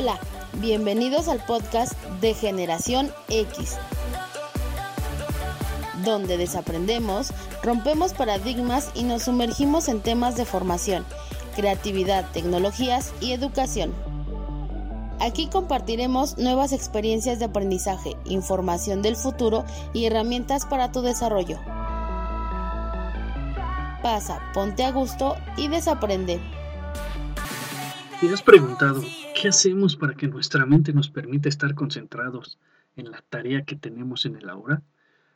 Hola, bienvenidos al podcast de Generación X, donde desaprendemos, rompemos paradigmas y nos sumergimos en temas de formación, creatividad, tecnologías y educación. Aquí compartiremos nuevas experiencias de aprendizaje, información del futuro y herramientas para tu desarrollo. Pasa, ponte a gusto y desaprende. ¿Te has preguntado qué hacemos para que nuestra mente nos permita estar concentrados en la tarea que tenemos en el aula?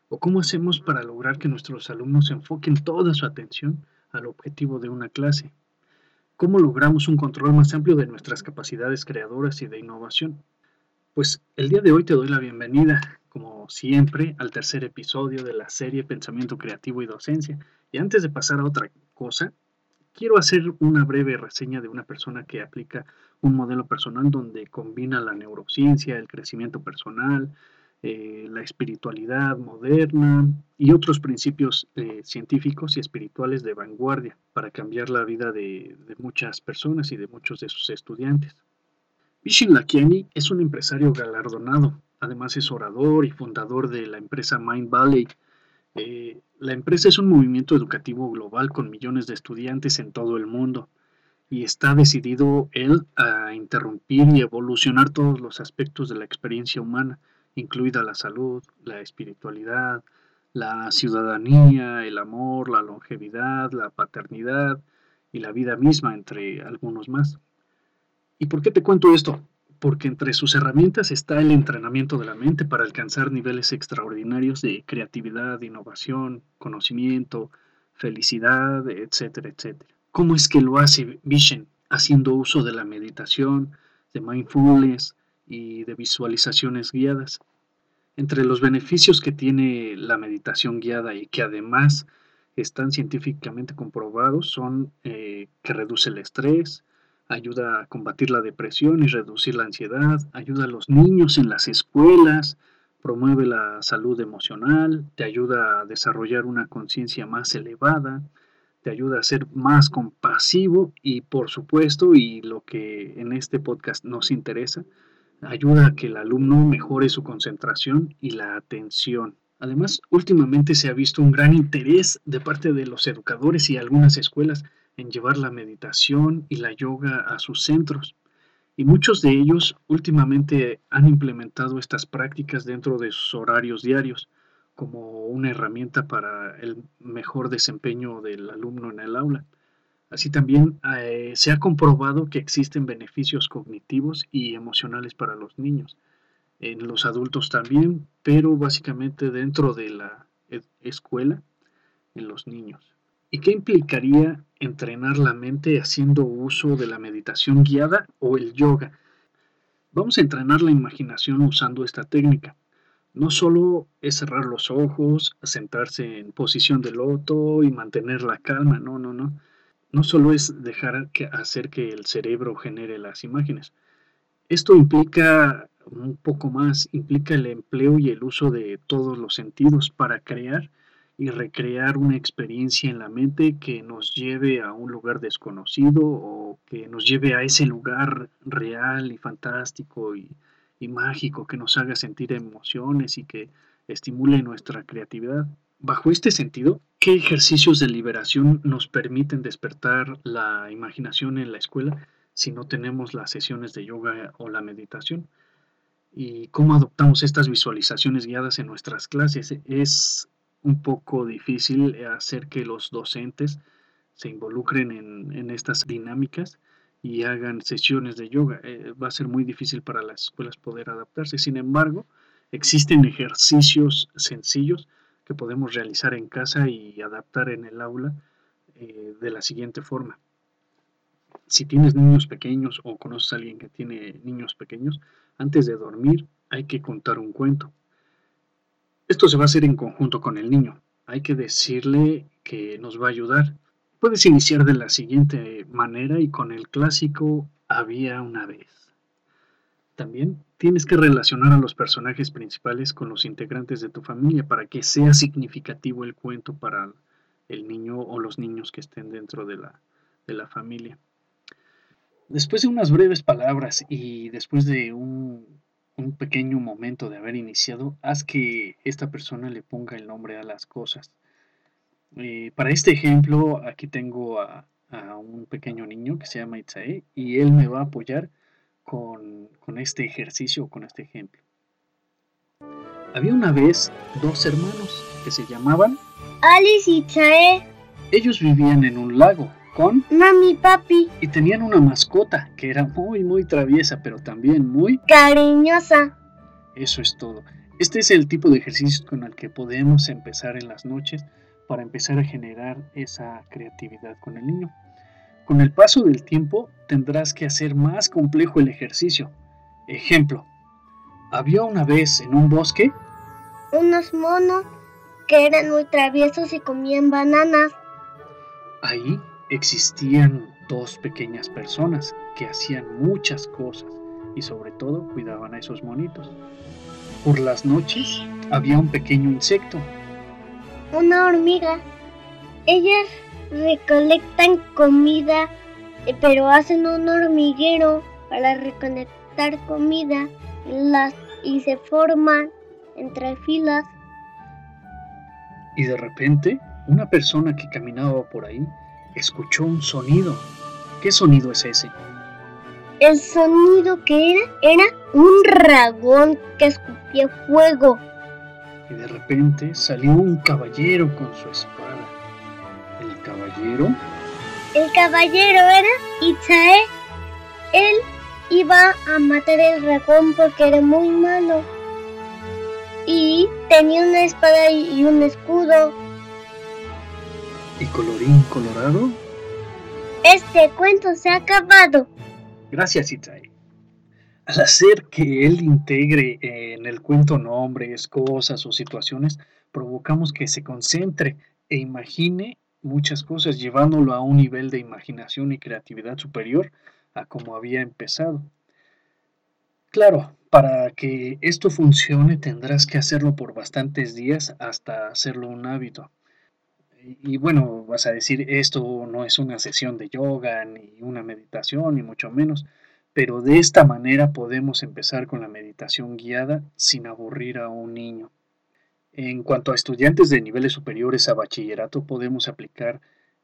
¿O cómo hacemos para lograr que nuestros alumnos enfoquen toda su atención al objetivo de una clase? ¿Cómo logramos un control más amplio de nuestras capacidades creadoras y de innovación? Pues el día de hoy te doy la bienvenida, como siempre, al tercer episodio de la serie Pensamiento Creativo y Docencia. Y antes de pasar a otra cosa, quiero hacer una breve reseña de una persona que aplica un modelo personal donde combina la neurociencia, el crecimiento personal, eh, la espiritualidad moderna y otros principios eh, científicos y espirituales de vanguardia para cambiar la vida de, muchas personas y de muchos de sus estudiantes. Vishen Lakiani es un empresario galardonado, además es orador y fundador de la empresa Mind Valley, eh, la empresa es un movimiento educativo global con millones de estudiantes en todo el mundo y está decidido él a interrumpir y evolucionar todos los aspectos de la experiencia humana, incluida la salud, la espiritualidad, la ciudadanía, el amor, la longevidad, la paternidad y la vida misma, entre algunos más. ¿Y por qué te cuento esto? Porque entre sus herramientas está el entrenamiento de la mente para alcanzar niveles extraordinarios de creatividad, innovación, conocimiento, felicidad, etcétera, etcétera. ¿Cómo es que lo hace Vision? Haciendo uso de la meditación, de mindfulness y de visualizaciones guiadas. Entre los beneficios que tiene la meditación guiada y que además están científicamente comprobados son eh, que reduce el estrés, ayuda a combatir la depresión y reducir la ansiedad, ayuda a los niños en las escuelas, promueve la salud emocional, te ayuda a desarrollar una conciencia más elevada, te ayuda a ser más compasivo y por supuesto, y lo que en este podcast nos interesa, ayuda a que el alumno mejore su concentración y la atención. Además, últimamente se ha visto un gran interés de parte de los educadores y algunas escuelas en llevar la meditación y la yoga a sus centros. Y muchos de ellos últimamente han implementado estas prácticas dentro de sus horarios diarios como una herramienta para el mejor desempeño del alumno en el aula. Así también eh, se ha comprobado que existen beneficios cognitivos y emocionales para los niños, en los adultos también, pero básicamente dentro de la escuela, en los niños. ¿Y qué implicaría entrenar la mente haciendo uso de la meditación guiada o el yoga? Vamos a entrenar la imaginación usando esta técnica. No solo es cerrar los ojos, sentarse en posición de loto y mantener la calma, no, no, no. No solo es dejar que hacer que el cerebro genere las imágenes. Esto implica un poco más, implica el empleo y el uso de todos los sentidos para crear y recrear una experiencia en la mente que nos lleve a un lugar desconocido o que nos lleve a ese lugar real y fantástico y, mágico que nos haga sentir emociones y que estimule nuestra creatividad. Bajo este sentido, ¿qué ejercicios de liberación nos permiten despertar la imaginación en la escuela si no tenemos las sesiones de yoga o la meditación? ¿Y cómo adoptamos estas visualizaciones guiadas en nuestras clases? Es un poco difícil hacer que los docentes se involucren en, estas dinámicas y hagan sesiones de yoga. Eh, va a ser muy difícil para las escuelas poder adaptarse. Sin embargo, existen ejercicios sencillos que podemos realizar en casa y adaptar en el aula eh, de la siguiente forma. Si tienes niños pequeños o conoces a alguien que tiene niños pequeños, antes de dormir hay que contar un cuento. Esto se va a hacer en conjunto con el niño. Hay que decirle que nos va a ayudar. Puedes iniciar de la siguiente manera y con el clásico había una vez. También tienes que relacionar a los personajes principales con los integrantes de tu familia para que sea significativo el cuento para el niño o los niños que estén dentro de la, de la familia. Después de unas breves palabras y después de un, pequeño momento de haber iniciado, haz que esta persona le ponga el nombre a las cosas. Eh, para este ejemplo, aquí tengo a, un pequeño niño que se llama Itzae y él me va a apoyar con, con este ejercicio, con este ejemplo. Había una vez dos hermanos que se llamaban Alice y Itzae. Ellos vivían en un lago con mami papi. Y tenían una mascota que era muy, muy traviesa, pero también muy cariñosa. Eso es todo. Este es el tipo de ejercicio con el que podemos empezar en las noches para empezar a generar esa creatividad con el niño. Con el paso del tiempo tendrás que hacer más complejo el ejercicio. Ejemplo, había una vez en un bosque unos monos que eran muy traviesos y comían bananas. Ahí existían dos pequeñas personas que hacían muchas cosas y sobre todo cuidaban a esos monitos. Por las noches había un pequeño insecto. Una hormiga. Ellas recolectan comida, eh, pero hacen un hormiguero para recolectar comida las, y se forman entre filas. Y de repente, una persona que caminaba por ahí escuchó un sonido. ¿Qué sonido es ese? El sonido que era era un dragón que escupía fuego. Y de repente salió un caballero con su espada. ¿El caballero? El caballero era Itzae. Él iba a matar el dragón porque era muy malo. Y tenía una espada y un escudo y colorín colorado. Este cuento se ha acabado. Gracias, Itzae. Al hacer que él integre en el cuento nombres, cosas o situaciones, provocamos que se concentre e imagine muchas cosas, llevándolo a un nivel de imaginación y creatividad superior a como había empezado. Claro, para que esto funcione tendrás que hacerlo por bastantes días hasta hacerlo un hábito y bueno, vas a decir, esto no es una sesión de yoga, ni una meditación, ni mucho menos, pero de esta manera podemos empezar con la meditación guiada sin aburrir a un niño. En cuanto a estudiantes de niveles superiores a bachillerato, podemos aplicar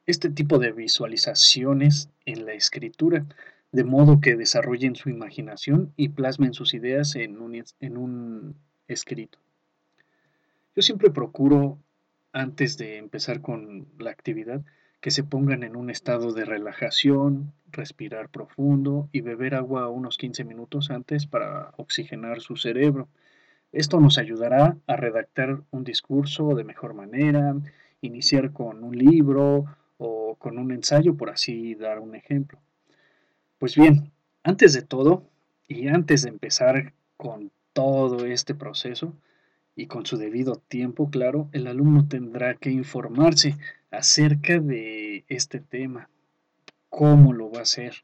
este tipo de visualizaciones en la escritura, de modo que desarrollen su imaginación y plasmen sus ideas en un, en un escrito. Yo siempre procuro antes de empezar con la actividad, que se pongan en un estado de relajación, respirar profundo y beber agua unos 15 minutos antes para oxigenar su cerebro. Esto nos ayudará a redactar un discurso de mejor manera, iniciar con un libro o con un ensayo, por así dar un ejemplo. Pues bien, antes de todo y antes de empezar con todo este proceso, y con su debido tiempo, claro, el alumno tendrá que informarse acerca de este tema, cómo lo va a hacer,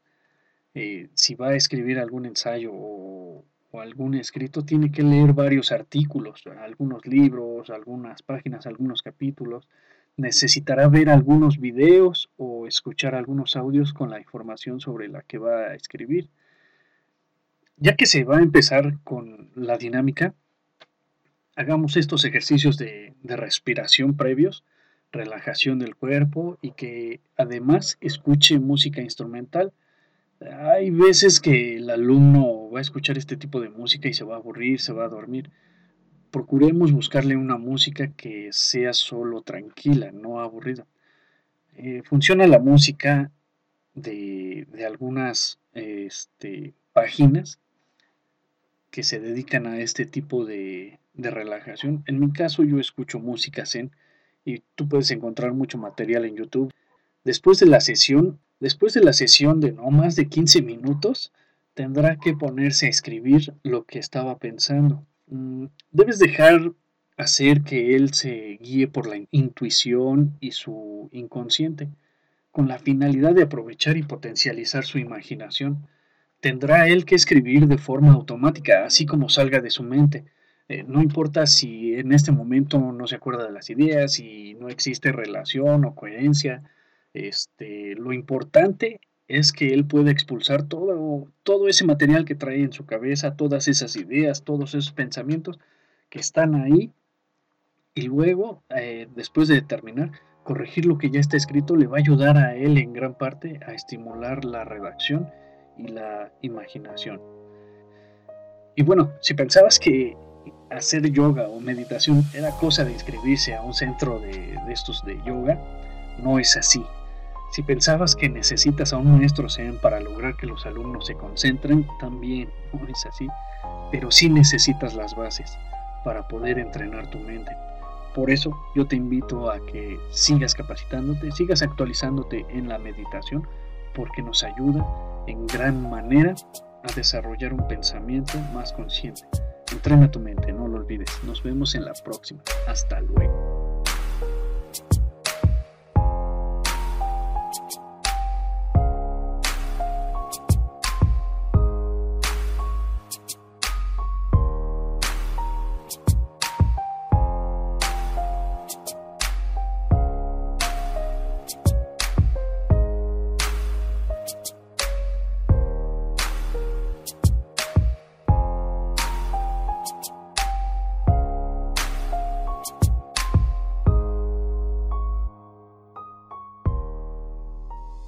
eh, si va a escribir algún ensayo o, o, algún escrito, tiene que leer varios artículos, algunos libros, algunas páginas, algunos capítulos, necesitará ver algunos videos o escuchar algunos audios con la información sobre la que va a escribir. Ya que se va a empezar con la dinámica, hagamos estos ejercicios de, respiración previos, relajación del cuerpo y que además escuche música instrumental. Hay veces que el alumno va a escuchar este tipo de música y se va a aburrir, se va a dormir. Procuremos buscarle una música que sea solo tranquila, no aburrida. Eh, funciona la música de, algunas este, páginas que se dedican a este tipo de, de relajación. En mi caso yo escucho música zen y tú puedes encontrar mucho material en YouTube. Después de la sesión, después de la sesión de no más de 15 minutos, tendrá que ponerse a escribir lo que estaba pensando. Mm, debes dejar hacer que él se guíe por la intuición y su inconsciente, con la finalidad de aprovechar y potencializar su imaginación. Tendrá él que escribir de forma automática, así como salga de su mente, eh, no importa si en este momento no se acuerda de las ideas, si no existe relación o coherencia, este, lo importante es que él puede expulsar todo, todo ese material que trae en su cabeza, todas esas ideas, todos esos pensamientos que están ahí y luego, eh, después de terminar, corregir lo que ya está escrito le va a ayudar a él en gran parte a estimular la redacción y la imaginación. Y bueno, si pensabas que hacer yoga o meditación era cosa de inscribirse a un centro de, estos de yoga, no es así. Si pensabas que necesitas a un maestro Zen para lograr que los alumnos se concentren, también no es así. Pero sí necesitas las bases para poder entrenar tu mente. Por eso yo te invito a que sigas capacitándote, sigas actualizándote en la meditación, porque nos ayuda en gran manera a desarrollar un pensamiento más consciente. Entrena tu mente, no lo olvides. Nos vemos en la próxima. Hasta luego.